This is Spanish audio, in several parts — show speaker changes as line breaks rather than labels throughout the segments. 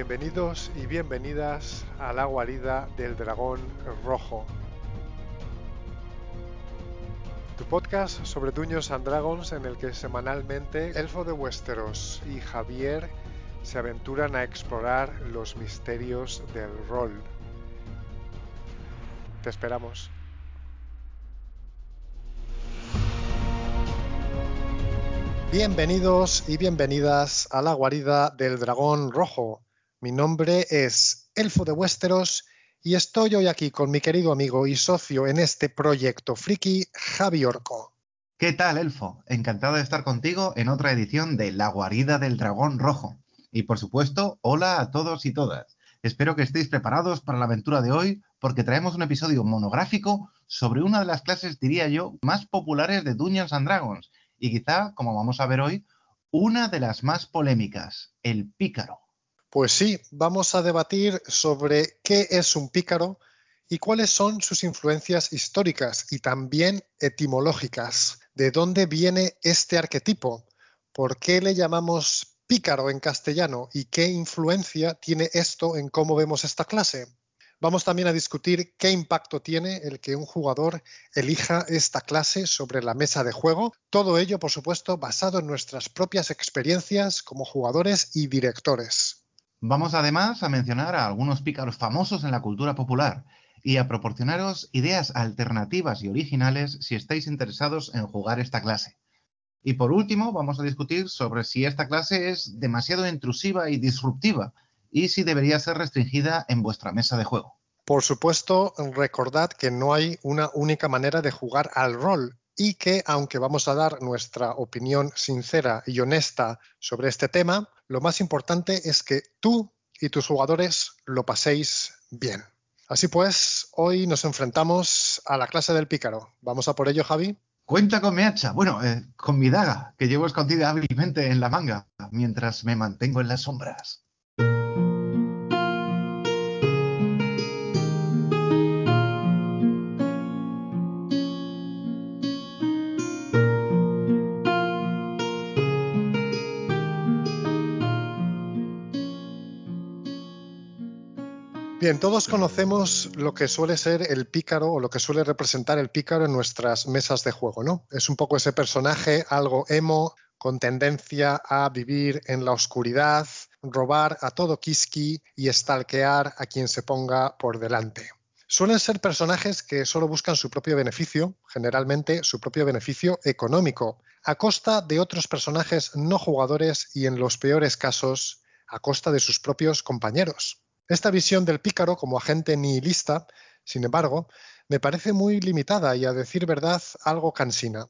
Bienvenidos y bienvenidas a la guarida del dragón rojo. Tu podcast sobre Dungeons and Dragons en el que semanalmente Elfo de Westeros y Javier se aventuran a explorar los misterios del rol. Te esperamos. Bienvenidos y bienvenidas a la guarida del dragón rojo. Mi nombre es Elfo de Westeros y estoy hoy aquí con mi querido amigo y socio en este proyecto friki, Javi Orco.
¿Qué tal, Elfo? Encantado de estar contigo en otra edición de La guarida del dragón rojo. Y por supuesto, hola a todos y todas. Espero que estéis preparados para la aventura de hoy porque traemos un episodio monográfico sobre una de las clases, diría yo, más populares de Dungeons and Dragons y quizá, como vamos a ver hoy, una de las más polémicas, el pícaro.
Pues sí, vamos a debatir sobre qué es un pícaro y cuáles son sus influencias históricas y también etimológicas. ¿De dónde viene este arquetipo? ¿Por qué le llamamos pícaro en castellano y qué influencia tiene esto en cómo vemos esta clase? Vamos también a discutir qué impacto tiene el que un jugador elija esta clase sobre la mesa de juego. Todo ello, por supuesto, basado en nuestras propias experiencias como jugadores y directores.
Vamos además a mencionar a algunos pícaros famosos en la cultura popular y a proporcionaros ideas alternativas y originales si estáis interesados en jugar esta clase. Y por último, vamos a discutir sobre si esta clase es demasiado intrusiva y disruptiva y si debería ser restringida en vuestra mesa de juego.
Por supuesto, recordad que no hay una única manera de jugar al rol y que, aunque vamos a dar nuestra opinión sincera y honesta sobre este tema, lo más importante es que tú y tus jugadores lo paséis bien. Así pues, hoy nos enfrentamos a la clase del pícaro. ¿Vamos a por ello, Javi?
Cuenta con mi hacha, bueno, eh, con mi daga, que llevo escondida hábilmente en la manga, mientras me mantengo en las sombras.
Bien, todos conocemos lo que suele ser el pícaro o lo que suele representar el pícaro en nuestras mesas de juego, ¿no? Es un poco ese personaje algo emo, con tendencia a vivir en la oscuridad, robar a todo kiski y stalkear a quien se ponga por delante. Suelen ser personajes que solo buscan su propio beneficio, generalmente su propio beneficio económico, a costa de otros personajes no jugadores y en los peores casos a costa de sus propios compañeros. Esta visión del pícaro como agente nihilista, sin embargo, me parece muy limitada y, a decir verdad, algo cansina.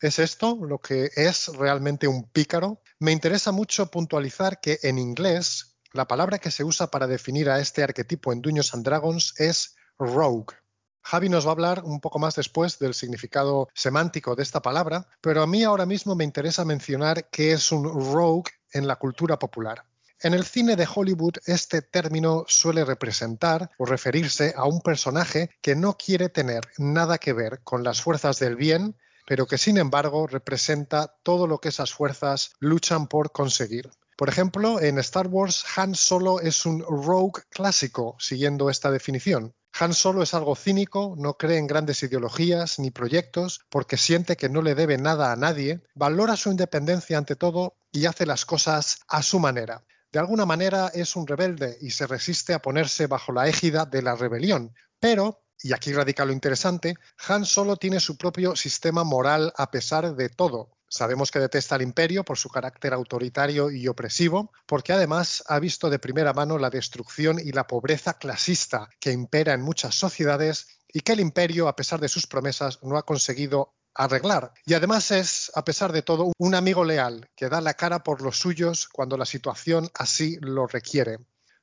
¿Es esto lo que es realmente un pícaro? Me interesa mucho puntualizar que en inglés la palabra que se usa para definir a este arquetipo en Dungeons and Dragons es rogue. Javi nos va a hablar un poco más después del significado semántico de esta palabra, pero a mí ahora mismo me interesa mencionar qué es un rogue en la cultura popular. En el cine de Hollywood este término suele representar o referirse a un personaje que no quiere tener nada que ver con las fuerzas del bien, pero que sin embargo representa todo lo que esas fuerzas luchan por conseguir. Por ejemplo, en Star Wars, Han Solo es un rogue clásico, siguiendo esta definición. Han Solo es algo cínico, no cree en grandes ideologías ni proyectos porque siente que no le debe nada a nadie, valora su independencia ante todo y hace las cosas a su manera. De alguna manera es un rebelde y se resiste a ponerse bajo la égida de la rebelión. Pero, y aquí radica lo interesante, Han solo tiene su propio sistema moral a pesar de todo. Sabemos que detesta al imperio por su carácter autoritario y opresivo, porque además ha visto de primera mano la destrucción y la pobreza clasista que impera en muchas sociedades y que el imperio, a pesar de sus promesas, no ha conseguido arreglar. Y además es, a pesar de todo, un amigo leal que da la cara por los suyos cuando la situación así lo requiere.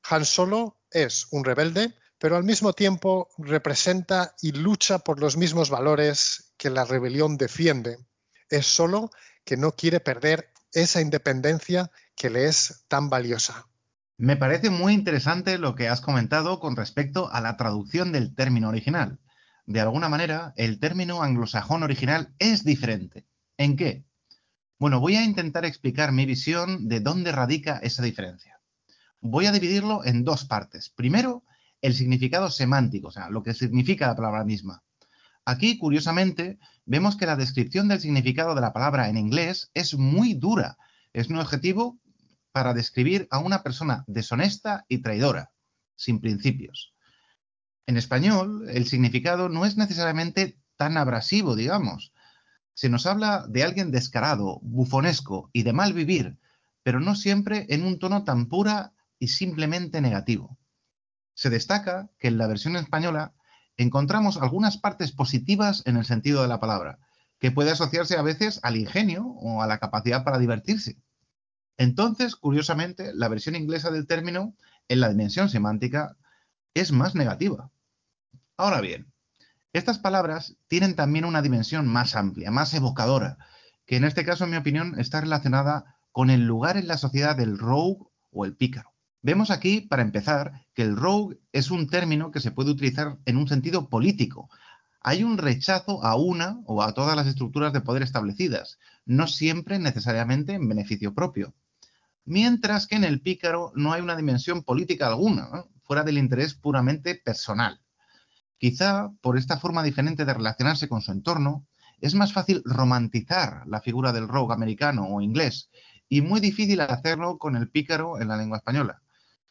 Han Solo es un rebelde, pero al mismo tiempo representa y lucha por los mismos valores que la rebelión defiende. Es solo que no quiere perder esa independencia que le es tan valiosa.
Me parece muy interesante lo que has comentado con respecto a la traducción del término original de alguna manera, el término anglosajón original es diferente. ¿En qué? Bueno, voy a intentar explicar mi visión de dónde radica esa diferencia. Voy a dividirlo en dos partes. Primero, el significado semántico, o sea, lo que significa la palabra misma. Aquí, curiosamente, vemos que la descripción del significado de la palabra en inglés es muy dura. Es un objetivo para describir a una persona deshonesta y traidora, sin principios. En español, el significado no es necesariamente tan abrasivo, digamos. Se nos habla de alguien descarado, bufonesco y de mal vivir, pero no siempre en un tono tan pura y simplemente negativo. Se destaca que en la versión española encontramos algunas partes positivas en el sentido de la palabra, que puede asociarse a veces al ingenio o a la capacidad para divertirse. Entonces, curiosamente, la versión inglesa del término, en la dimensión semántica, es más negativa. Ahora bien, estas palabras tienen también una dimensión más amplia, más evocadora, que en este caso, en mi opinión, está relacionada con el lugar en la sociedad del rogue o el pícaro. Vemos aquí, para empezar, que el rogue es un término que se puede utilizar en un sentido político. Hay un rechazo a una o a todas las estructuras de poder establecidas, no siempre necesariamente en beneficio propio. Mientras que en el pícaro no hay una dimensión política alguna, fuera del interés puramente personal. Quizá por esta forma diferente de relacionarse con su entorno, es más fácil romantizar la figura del rogue americano o inglés y muy difícil hacerlo con el pícaro en la lengua española.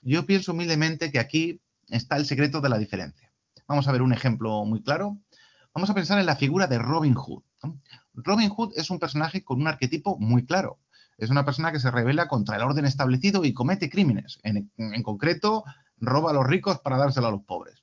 Yo pienso humildemente que aquí está el secreto de la diferencia. Vamos a ver un ejemplo muy claro. Vamos a pensar en la figura de Robin Hood. Robin Hood es un personaje con un arquetipo muy claro. Es una persona que se revela contra el orden establecido y comete crímenes. En, en concreto, roba a los ricos para dárselo a los pobres.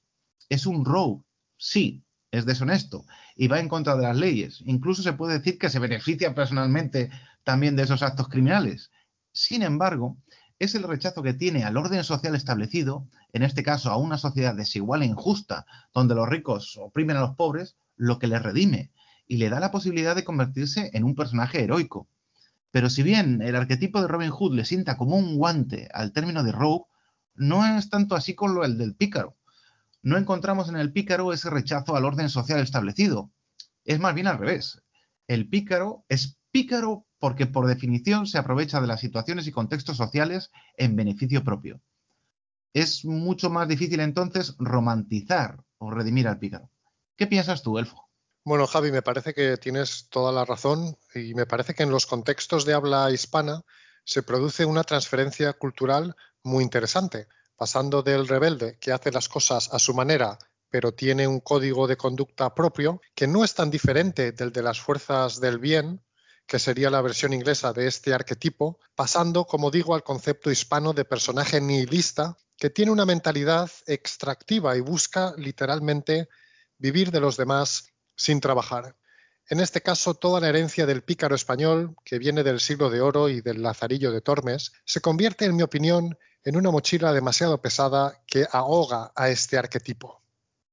Es un rogue, sí, es deshonesto y va en contra de las leyes. Incluso se puede decir que se beneficia personalmente también de esos actos criminales. Sin embargo, es el rechazo que tiene al orden social establecido, en este caso a una sociedad desigual e injusta, donde los ricos oprimen a los pobres, lo que le redime y le da la posibilidad de convertirse en un personaje heroico. Pero si bien el arquetipo de Robin Hood le sienta como un guante al término de rogue, no es tanto así con lo el del pícaro. No encontramos en el pícaro ese rechazo al orden social establecido. Es más bien al revés. El pícaro es pícaro porque por definición se aprovecha de las situaciones y contextos sociales en beneficio propio. Es mucho más difícil entonces romantizar o redimir al pícaro. ¿Qué piensas tú, Elfo?
Bueno, Javi, me parece que tienes toda la razón y me parece que en los contextos de habla hispana se produce una transferencia cultural muy interesante, pasando del rebelde que hace las cosas a su manera pero tiene un código de conducta propio que no es tan diferente del de las fuerzas del bien que sería la versión inglesa de este arquetipo, pasando, como digo, al concepto hispano de personaje nihilista, que tiene una mentalidad extractiva y busca literalmente vivir de los demás sin trabajar. En este caso, toda la herencia del pícaro español, que viene del siglo de oro y del lazarillo de Tormes, se convierte, en mi opinión, en una mochila demasiado pesada que ahoga a este arquetipo.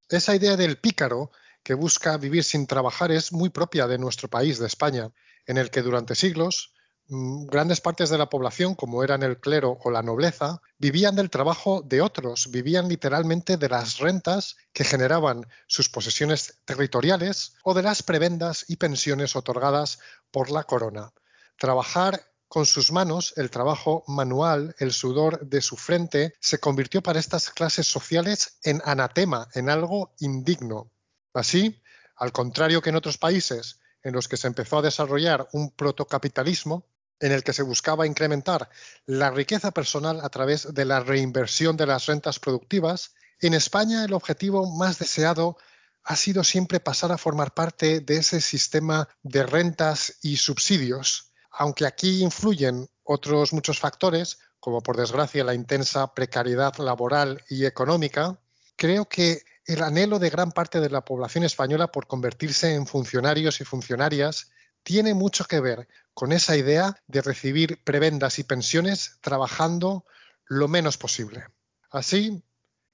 Esa idea del pícaro que busca vivir sin trabajar es muy propia de nuestro país, de España, en el que durante siglos mm, grandes partes de la población, como eran el clero o la nobleza, vivían del trabajo de otros, vivían literalmente de las rentas que generaban sus posesiones territoriales o de las prebendas y pensiones otorgadas por la corona. Trabajar con sus manos, el trabajo manual, el sudor de su frente, se convirtió para estas clases sociales en anatema, en algo indigno. Así, al contrario que en otros países, en los que se empezó a desarrollar un protocapitalismo en el que se buscaba incrementar la riqueza personal a través de la reinversión de las rentas productivas, en España el objetivo más deseado ha sido siempre pasar a formar parte de ese sistema de rentas y subsidios, aunque aquí influyen otros muchos factores, como por desgracia la intensa precariedad laboral y económica, creo que el anhelo de gran parte de la población española por convertirse en funcionarios y funcionarias tiene mucho que ver con esa idea de recibir prebendas y pensiones trabajando lo menos posible. Así,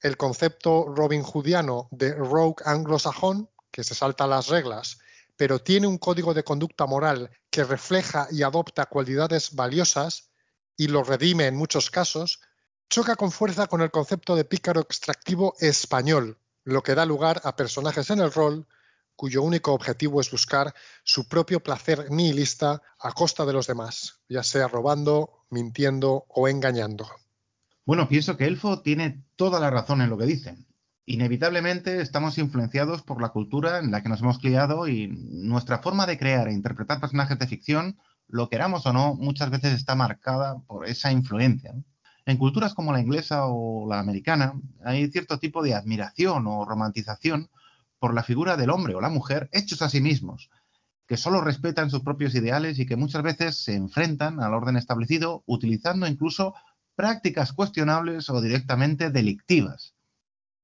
el concepto Robin Hoodiano de rogue anglosajón, que se salta las reglas, pero tiene un código de conducta moral que refleja y adopta cualidades valiosas y lo redime en muchos casos, choca con fuerza con el concepto de pícaro extractivo español, lo que da lugar a personajes en el rol cuyo único objetivo es buscar su propio placer nihilista a costa de los demás, ya sea robando, mintiendo o engañando.
Bueno, pienso que Elfo tiene toda la razón en lo que dice. Inevitablemente estamos influenciados por la cultura en la que nos hemos criado y nuestra forma de crear e interpretar personajes de ficción, lo queramos o no, muchas veces está marcada por esa influencia. En culturas como la inglesa o la americana hay cierto tipo de admiración o romantización por la figura del hombre o la mujer hechos a sí mismos, que solo respetan sus propios ideales y que muchas veces se enfrentan al orden establecido utilizando incluso prácticas cuestionables o directamente delictivas.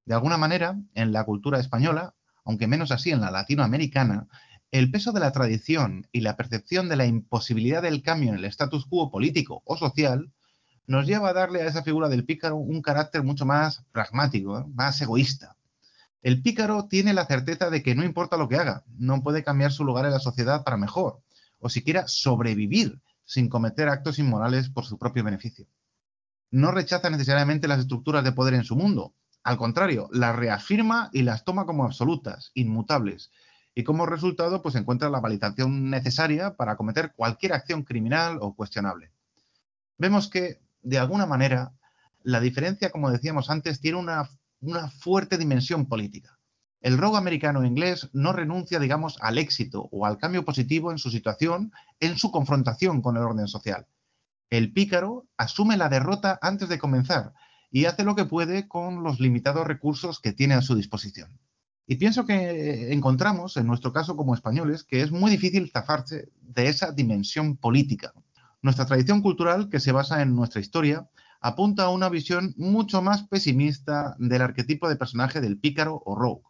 De alguna manera, en la cultura española, aunque menos así en la latinoamericana, el peso de la tradición y la percepción de la imposibilidad del cambio en el status quo político o social nos lleva a darle a esa figura del pícaro un carácter mucho más pragmático, ¿eh? más egoísta. El pícaro tiene la certeza de que no importa lo que haga, no puede cambiar su lugar en la sociedad para mejor, o siquiera sobrevivir sin cometer actos inmorales por su propio beneficio. No rechaza necesariamente las estructuras de poder en su mundo, al contrario, las reafirma y las toma como absolutas, inmutables, y como resultado pues encuentra la validación necesaria para cometer cualquier acción criminal o cuestionable. Vemos que, de alguna manera, la diferencia, como decíamos antes, tiene una, una fuerte dimensión política. El rogue americano inglés no renuncia, digamos, al éxito o al cambio positivo en su situación en su confrontación con el orden social. El pícaro asume la derrota antes de comenzar y hace lo que puede con los limitados recursos que tiene a su disposición. Y pienso que encontramos, en nuestro caso como españoles, que es muy difícil zafarse de esa dimensión política. Nuestra tradición cultural, que se basa en nuestra historia, apunta a una visión mucho más pesimista del arquetipo de personaje del pícaro o rogue.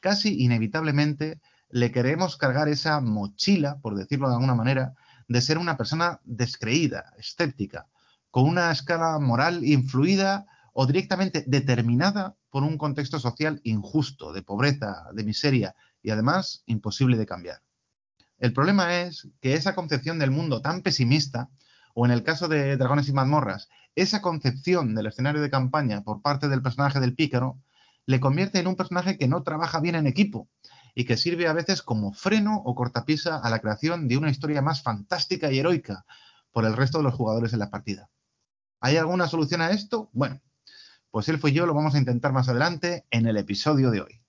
Casi inevitablemente le queremos cargar esa mochila, por decirlo de alguna manera, de ser una persona descreída, escéptica, con una escala moral influida o directamente determinada por un contexto social injusto, de pobreza, de miseria y además imposible de cambiar. El problema es que esa concepción del mundo tan pesimista, o en el caso de Dragones y mazmorras, esa concepción del escenario de campaña por parte del personaje del pícaro, le convierte en un personaje que no trabaja bien en equipo y que sirve a veces como freno o cortapisa a la creación de una historia más fantástica y heroica por el resto de los jugadores en la partida. ¿Hay alguna solución a esto? Bueno, pues él fue yo lo vamos a intentar más adelante en el episodio de hoy.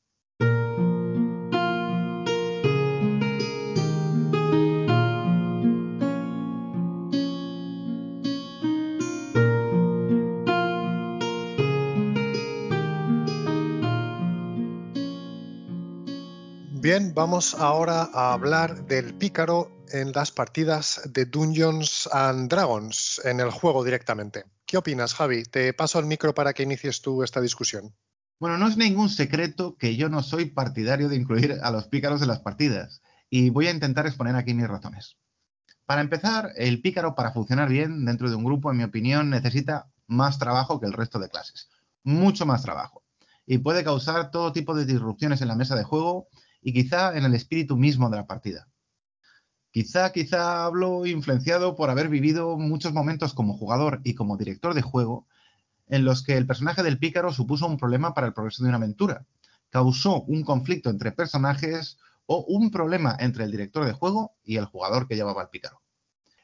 Bien, vamos ahora a hablar del pícaro en las partidas de Dungeons and Dragons, en el juego directamente. ¿Qué opinas, Javi? Te paso el micro para que inicies tú esta discusión.
Bueno, no es ningún secreto que yo no soy partidario de incluir a los pícaros en las partidas, y voy a intentar exponer aquí mis razones. Para empezar, el pícaro para funcionar bien dentro de un grupo, en mi opinión, necesita más trabajo que el resto de clases, mucho más trabajo, y puede causar todo tipo de disrupciones en la mesa de juego y quizá en el espíritu mismo de la partida. Quizá, quizá hablo influenciado por haber vivido muchos momentos como jugador y como director de juego en los que el personaje del pícaro supuso un problema para el progreso de una aventura, causó un conflicto entre personajes o un problema entre el director de juego y el jugador que llevaba al pícaro.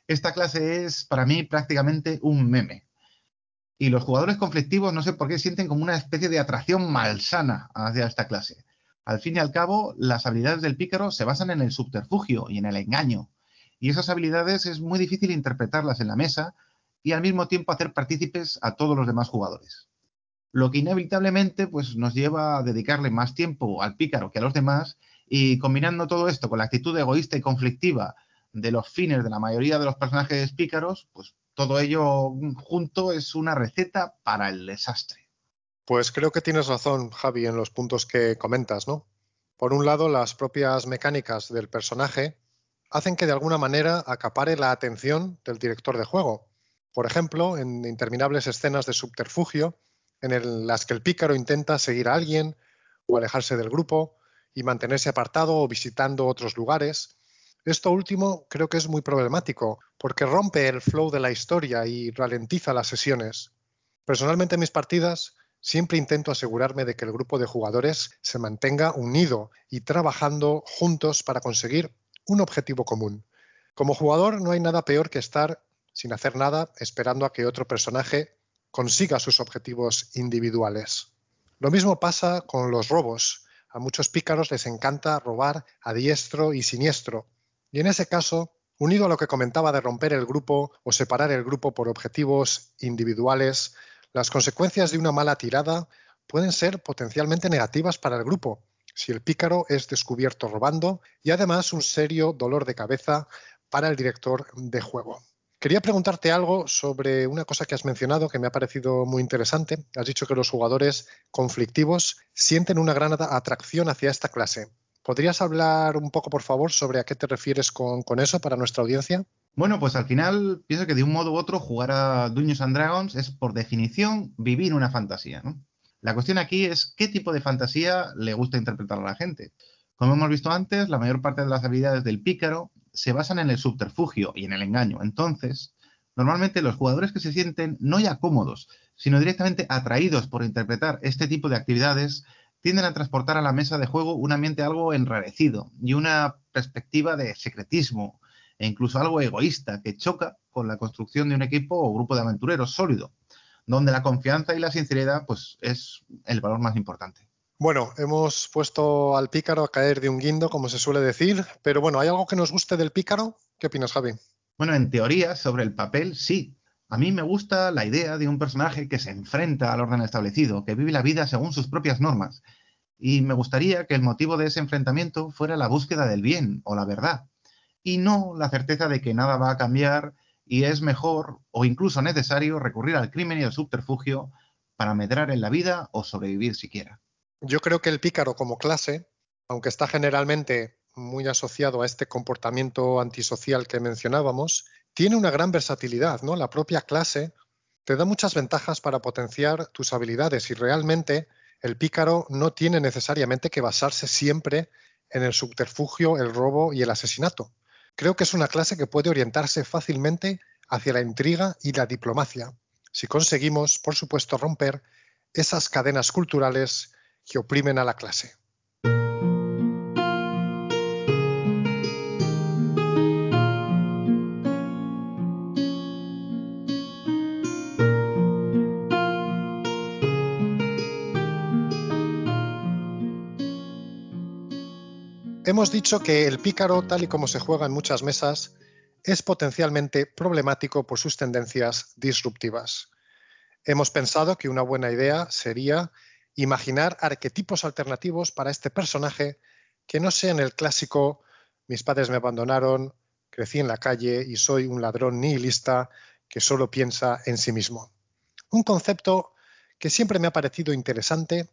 Esta clase es para mí prácticamente un meme. Y los jugadores conflictivos no sé por qué sienten como una especie de atracción malsana hacia esta clase. Al fin y al cabo, las habilidades del pícaro se basan en el subterfugio y en el engaño. Y esas habilidades es muy difícil interpretarlas en la mesa y al mismo tiempo hacer partícipes a todos los demás jugadores. Lo que inevitablemente pues, nos lleva a dedicarle más tiempo al pícaro que a los demás y combinando todo esto con la actitud egoísta y conflictiva de los fines de la mayoría de los personajes pícaros, pues todo ello junto es una receta para el desastre.
Pues creo que tienes razón, Javi, en los puntos que comentas, ¿no? Por un lado, las propias mecánicas del personaje hacen que de alguna manera acapare la atención del director de juego. Por ejemplo, en interminables escenas de subterfugio, en las que el pícaro intenta seguir a alguien o alejarse del grupo y mantenerse apartado o visitando otros lugares. Esto último creo que es muy problemático porque rompe el flow de la historia y ralentiza las sesiones. Personalmente en mis partidas Siempre intento asegurarme de que el grupo de jugadores se mantenga unido y trabajando juntos para conseguir un objetivo común. Como jugador no hay nada peor que estar sin hacer nada esperando a que otro personaje consiga sus objetivos individuales. Lo mismo pasa con los robos. A muchos pícaros les encanta robar a diestro y siniestro. Y en ese caso, unido a lo que comentaba de romper el grupo o separar el grupo por objetivos individuales, las consecuencias de una mala tirada pueden ser potencialmente negativas para el grupo si el pícaro es descubierto robando y además un serio dolor de cabeza para el director de juego. Quería preguntarte algo sobre una cosa que has mencionado que me ha parecido muy interesante. Has dicho que los jugadores conflictivos sienten una gran atracción hacia esta clase. ¿Podrías hablar un poco, por favor, sobre a qué te refieres con, eso para nuestra audiencia?
Bueno, pues al final pienso que de un modo u otro jugar a Dungeons and Dragons es por definición vivir una fantasía. La cuestión aquí es qué tipo de fantasía le gusta interpretar a la gente. Como hemos visto antes, la mayor parte de las habilidades del pícaro se basan en el subterfugio y en el engaño. Entonces, normalmente los jugadores que se sienten no ya cómodos, sino directamente atraídos por interpretar este tipo de actividades, tienden a transportar a la mesa de juego un ambiente algo enrarecido y una perspectiva de secretismo e incluso algo egoísta que choca con la construcción de un equipo o grupo de aventureros sólido, donde la confianza y la sinceridad pues es el valor más importante.
Bueno, hemos puesto al pícaro a caer de un guindo, como se suele decir, pero bueno, ¿hay algo que nos guste del pícaro? ¿Qué opinas, Javi?
Bueno, en teoría, sobre el papel, sí. A mí me gusta la idea de un personaje que se enfrenta al orden establecido, que vive la vida según sus propias normas. Y me gustaría que el motivo de ese enfrentamiento fuera la búsqueda del bien o la verdad, y no la certeza de que nada va a cambiar y es mejor o incluso necesario recurrir al crimen y al subterfugio para medrar en la vida o sobrevivir siquiera.
Yo creo que el pícaro como clase, aunque está generalmente muy asociado a este comportamiento antisocial que mencionábamos, tiene una gran versatilidad, ¿no? La propia clase te da muchas ventajas para potenciar tus habilidades y realmente el pícaro no tiene necesariamente que basarse siempre en el subterfugio, el robo y el asesinato. Creo que es una clase que puede orientarse fácilmente hacia la intriga y la diplomacia, si conseguimos, por supuesto, romper esas cadenas culturales que oprimen a la clase. Hemos dicho que el pícaro, tal y como se juega en muchas mesas, es potencialmente problemático por sus tendencias disruptivas. Hemos pensado que una buena idea sería imaginar arquetipos alternativos para este personaje que no sean el clásico mis padres me abandonaron, crecí en la calle y soy un ladrón nihilista que solo piensa en sí mismo. Un concepto que siempre me ha parecido interesante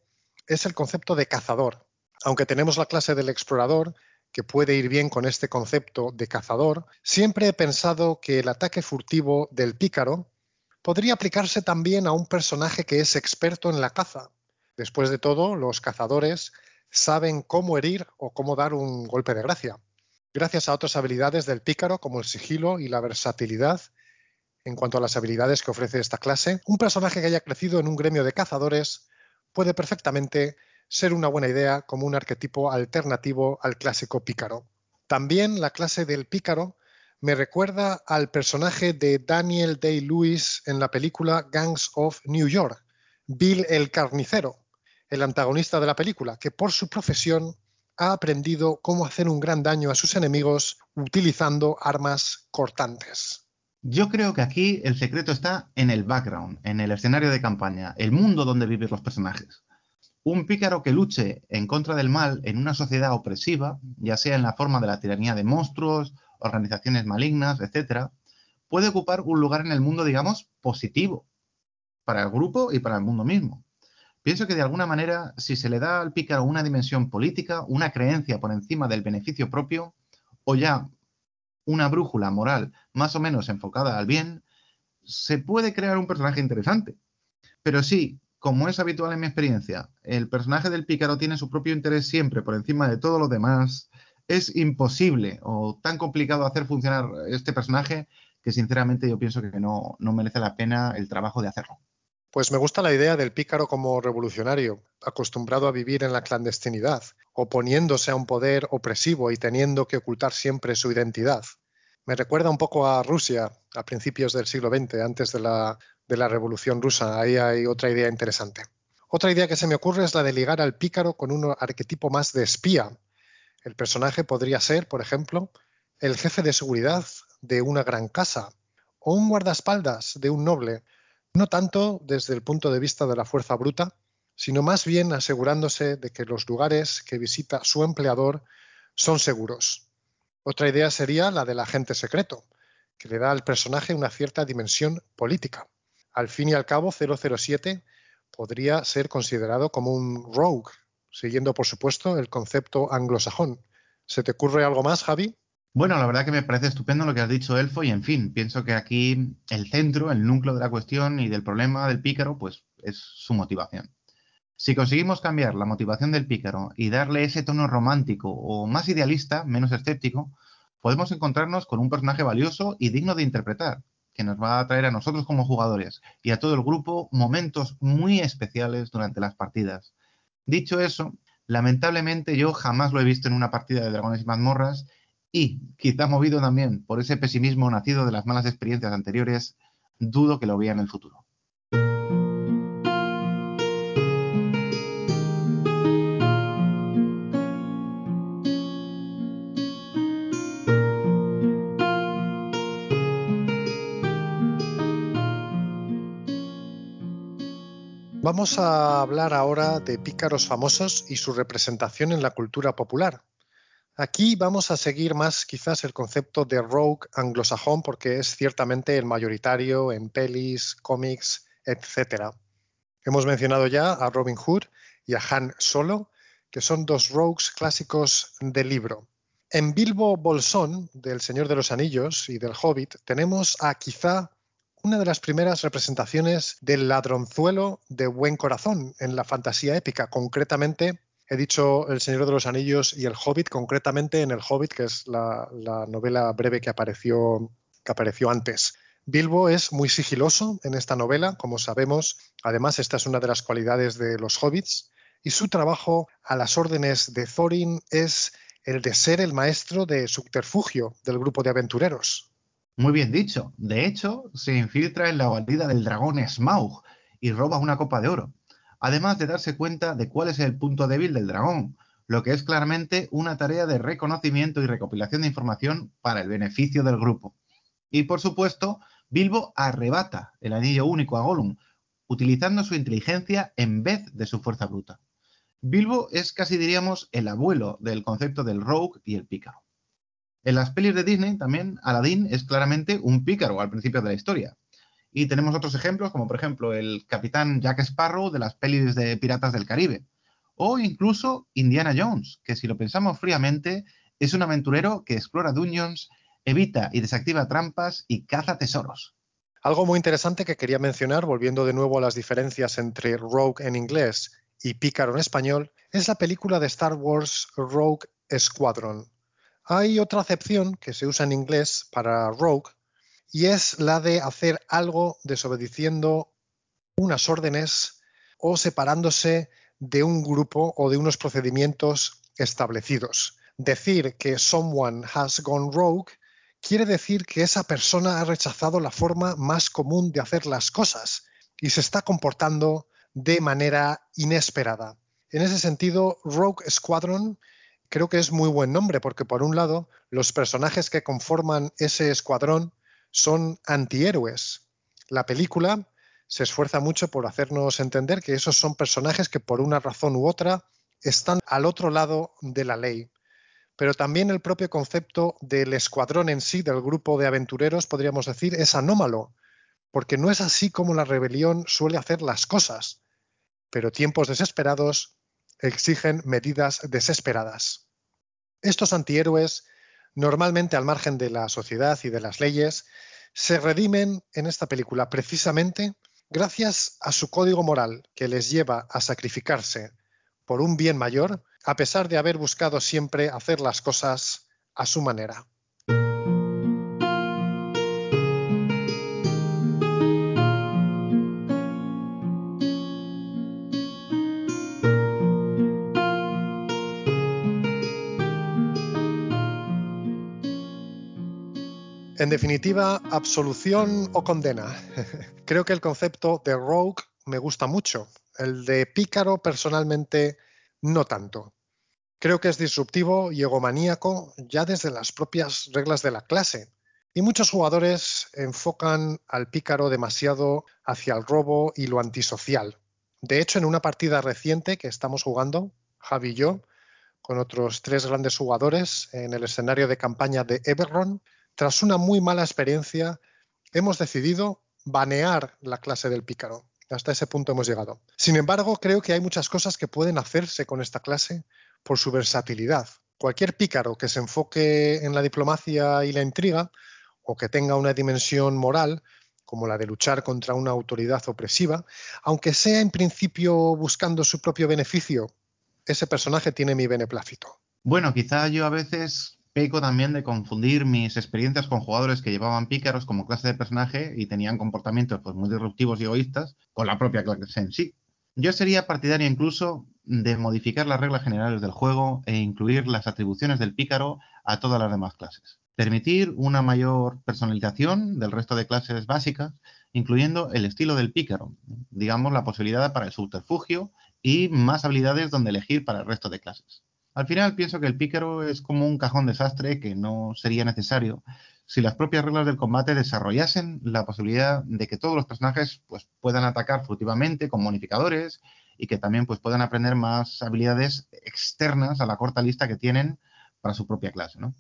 es el concepto de cazador. Aunque tenemos la clase del explorador, que puede ir bien con este concepto de cazador, siempre he pensado que el ataque furtivo del pícaro podría aplicarse también a un personaje que es experto en la caza, Después de todo, los cazadores saben cómo herir o cómo dar un golpe de gracia, gracias a otras habilidades del pícaro como el sigilo y la versatilidad. En cuanto a las habilidades que ofrece esta clase, un personaje que haya crecido en un gremio de cazadores puede perfectamente ser una buena idea como un arquetipo alternativo al clásico pícaro. También la clase del pícaro me recuerda al personaje de Daniel Day-Lewis en la película Gangs of New York, Bill el Carnicero, el antagonista de la película, que por su profesión ha aprendido cómo hacer un gran daño a sus enemigos utilizando armas cortantes.
Yo creo que aquí el secreto está en el background, en el escenario de campaña, el mundo donde viven los personajes. Un pícaro que luche en contra del mal en una sociedad opresiva, ya sea en la forma de la tiranía de monstruos, organizaciones malignas, etc., puede ocupar un lugar en el mundo, digamos, positivo, para el grupo y para el mundo mismo. Pienso que de alguna manera, si se le da al pícaro una dimensión política, una creencia por encima del beneficio propio, o ya una brújula moral más o menos enfocada al bien, se puede crear un personaje interesante. Pero sí, como es habitual en mi experiencia, el personaje del pícaro tiene su propio interés siempre por encima de todo lo demás, es imposible o tan complicado hacer funcionar este personaje que sinceramente yo pienso que no, no merece la pena el trabajo de hacerlo.
Pues me gusta la idea del pícaro como revolucionario, acostumbrado a vivir en la clandestinidad, oponiéndose a un poder opresivo y teniendo que ocultar siempre su identidad. Me recuerda un poco a Rusia a principios del siglo XX, antes de la de la Revolución Rusa. Ahí hay otra idea interesante. Otra idea que se me ocurre es la de ligar al pícaro con un arquetipo más de espía. El personaje podría ser, por ejemplo, el jefe de seguridad de una gran casa o un guardaespaldas de un noble, no tanto desde el punto de vista de la fuerza bruta, sino más bien asegurándose de que los lugares que visita su empleador son seguros. Otra idea sería la del agente secreto, que le da al personaje una cierta dimensión política. Al fin y al cabo, 007 podría ser considerado como un rogue, siguiendo por supuesto el concepto anglosajón. ¿Se te ocurre algo más, Javi?
Bueno, la verdad que me parece estupendo lo que has dicho, Elfo, y en fin, pienso que aquí el centro, el núcleo de la cuestión y del problema del pícaro, pues es su motivación. Si conseguimos cambiar la motivación del pícaro y darle ese tono romántico o más idealista, menos escéptico, podemos encontrarnos con un personaje valioso y digno de interpretar, que nos va a traer a nosotros como jugadores y a todo el grupo momentos muy especiales durante las partidas. Dicho eso, lamentablemente yo jamás lo he visto en una partida de Dragones y Mazmorras y, quizá movido también por ese pesimismo nacido de las malas experiencias anteriores, dudo que lo vea en el futuro.
Vamos a hablar ahora de pícaros famosos y su representación en la cultura popular. Aquí vamos a seguir más quizás el concepto de rogue anglosajón porque es ciertamente el mayoritario en pelis, cómics, etc. Hemos mencionado ya a Robin Hood y a Han Solo, que son dos rogues clásicos del libro. En Bilbo Bolsón, del Señor de los Anillos y del Hobbit, tenemos a quizá una de las primeras representaciones del ladronzuelo de buen corazón en la fantasía épica. Concretamente, he dicho El Señor de los Anillos y El Hobbit, concretamente en El Hobbit, que es la, novela breve que apareció, que apareció antes. Bilbo es muy sigiloso en esta novela, como sabemos. Además, esta es una de las cualidades de los hobbits. Y su trabajo a las órdenes de Thorin es el de ser el maestro de subterfugio del grupo de aventureros.
Muy bien dicho. De hecho, se infiltra en la guarida del dragón Smaug y roba una copa de oro. Además de darse cuenta de cuál es el punto débil del dragón, lo que es claramente una tarea de reconocimiento y recopilación de información para el beneficio del grupo. Y por supuesto, Bilbo arrebata el anillo único a Gollum, utilizando su inteligencia en vez de su fuerza bruta. Bilbo es casi diríamos el abuelo del concepto del rogue y el pícaro. En las pelis de Disney también Aladdin es claramente un pícaro al principio de la historia. Y tenemos otros ejemplos, como por ejemplo el capitán Jack Sparrow de las pelis de Piratas del Caribe. O incluso Indiana Jones, que si lo pensamos fríamente, es un aventurero que explora dungeons, evita y desactiva trampas y caza tesoros.
Algo muy interesante que quería mencionar, volviendo de nuevo a las diferencias entre Rogue en inglés y Pícaro en español, es la película de Star Wars Rogue Squadron, hay otra acepción que se usa en inglés para rogue y es la de hacer algo desobedeciendo unas órdenes o separándose de un grupo o de unos procedimientos establecidos. Decir que someone has gone rogue quiere decir que esa persona ha rechazado la forma más común de hacer las cosas y se está comportando de manera inesperada. En ese sentido, Rogue Squadron creo que es muy buen nombre porque por un lado los personajes que conforman ese escuadrón son antihéroes. La película se esfuerza mucho por hacernos entender que esos son personajes que por una razón u otra están al otro lado de la ley. Pero también el propio concepto del escuadrón en sí, del grupo de aventureros, podríamos decir, es anómalo, porque no es así como la rebelión suele hacer las cosas. Pero tiempos desesperados exigen medidas desesperadas. Estos antihéroes, normalmente al margen de la sociedad y de las leyes, se redimen en esta película precisamente gracias a su código moral que les lleva a sacrificarse por un bien mayor, a pesar de haber buscado siempre hacer las cosas a su manera. En definitiva, absolución o condena. Creo que el concepto de rogue me gusta mucho. El de pícaro, personalmente, no tanto. Creo que es disruptivo y egomaníaco ya desde las propias reglas de la clase. Y muchos jugadores enfocan al pícaro demasiado hacia el robo y lo antisocial. De hecho, en una partida reciente que estamos jugando, Javi y yo, con otros tres grandes jugadores en el escenario de campaña de Everron, tras una muy mala experiencia, hemos decidido banear la clase del pícaro. Hasta ese punto hemos llegado. Sin embargo, creo que hay muchas cosas que pueden hacerse con esta clase por su versatilidad. Cualquier pícaro que se enfoque en la diplomacia y la intriga, o que tenga una dimensión moral, como la de luchar contra una autoridad opresiva, aunque sea en principio buscando su propio beneficio, ese personaje tiene mi beneplácito.
Bueno, quizá yo a veces peco también de confundir mis experiencias con jugadores que llevaban pícaros como clase de personaje y tenían comportamientos pues, muy disruptivos y egoístas con la propia clase en sí. Yo sería partidario incluso de modificar las reglas generales del juego e incluir las atribuciones del pícaro a todas las demás clases. Permitir una mayor personalización del resto de clases básicas, incluyendo el estilo del pícaro, digamos la posibilidad para el subterfugio y más habilidades donde elegir para el resto de clases. Al final pienso que el pícaro es como un cajón desastre que no sería necesario si las propias reglas del combate desarrollasen la posibilidad de que todos los personajes pues, puedan atacar furtivamente con bonificadores y que también pues, puedan aprender más habilidades externas a la corta lista que tienen para su propia clase, ¿no?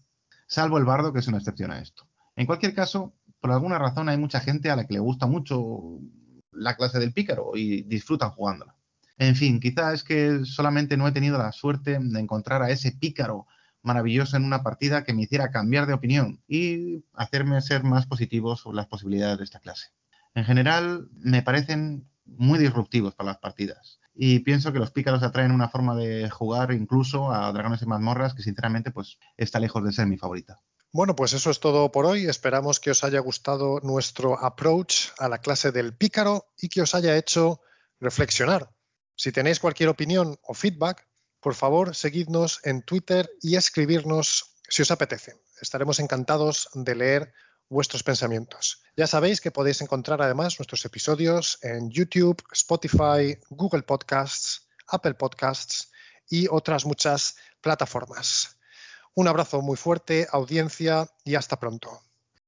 Salvo el bardo, que es una excepción a esto. En cualquier caso, por alguna razón hay mucha gente a la que le gusta mucho la clase del pícaro y disfrutan jugándola. En fin, quizá es que solamente no he tenido la suerte de encontrar a ese pícaro maravilloso en una partida que me hiciera cambiar de opinión y hacerme ser más positivo sobre las posibilidades de esta clase. En general, me parecen muy disruptivos para las partidas. Y pienso que los pícaros atraen una forma de jugar incluso a dragones y mazmorras que sinceramente pues está lejos de ser mi favorita.
Bueno, pues eso es todo por hoy. Esperamos que os haya gustado nuestro approach a la clase del pícaro y que os haya hecho reflexionar si tenéis cualquier opinión o feedback, por favor, seguidnos en Twitter y escribirnos si os apetece. Estaremos encantados de leer vuestros pensamientos. Ya sabéis que podéis encontrar además nuestros episodios en YouTube, Spotify, Google Podcasts, Apple Podcasts y otras muchas plataformas. Un abrazo muy fuerte, audiencia, y hasta pronto.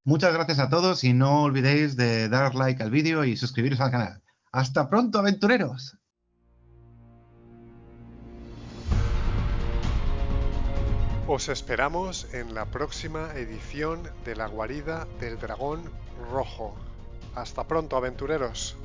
Muchas gracias a todos y no olvidéis de dar like al vídeo y suscribiros al canal. Hasta pronto, aventureros.
Os esperamos en la próxima edición de La Guarida del Dragón Rojo. Hasta pronto, aventureros.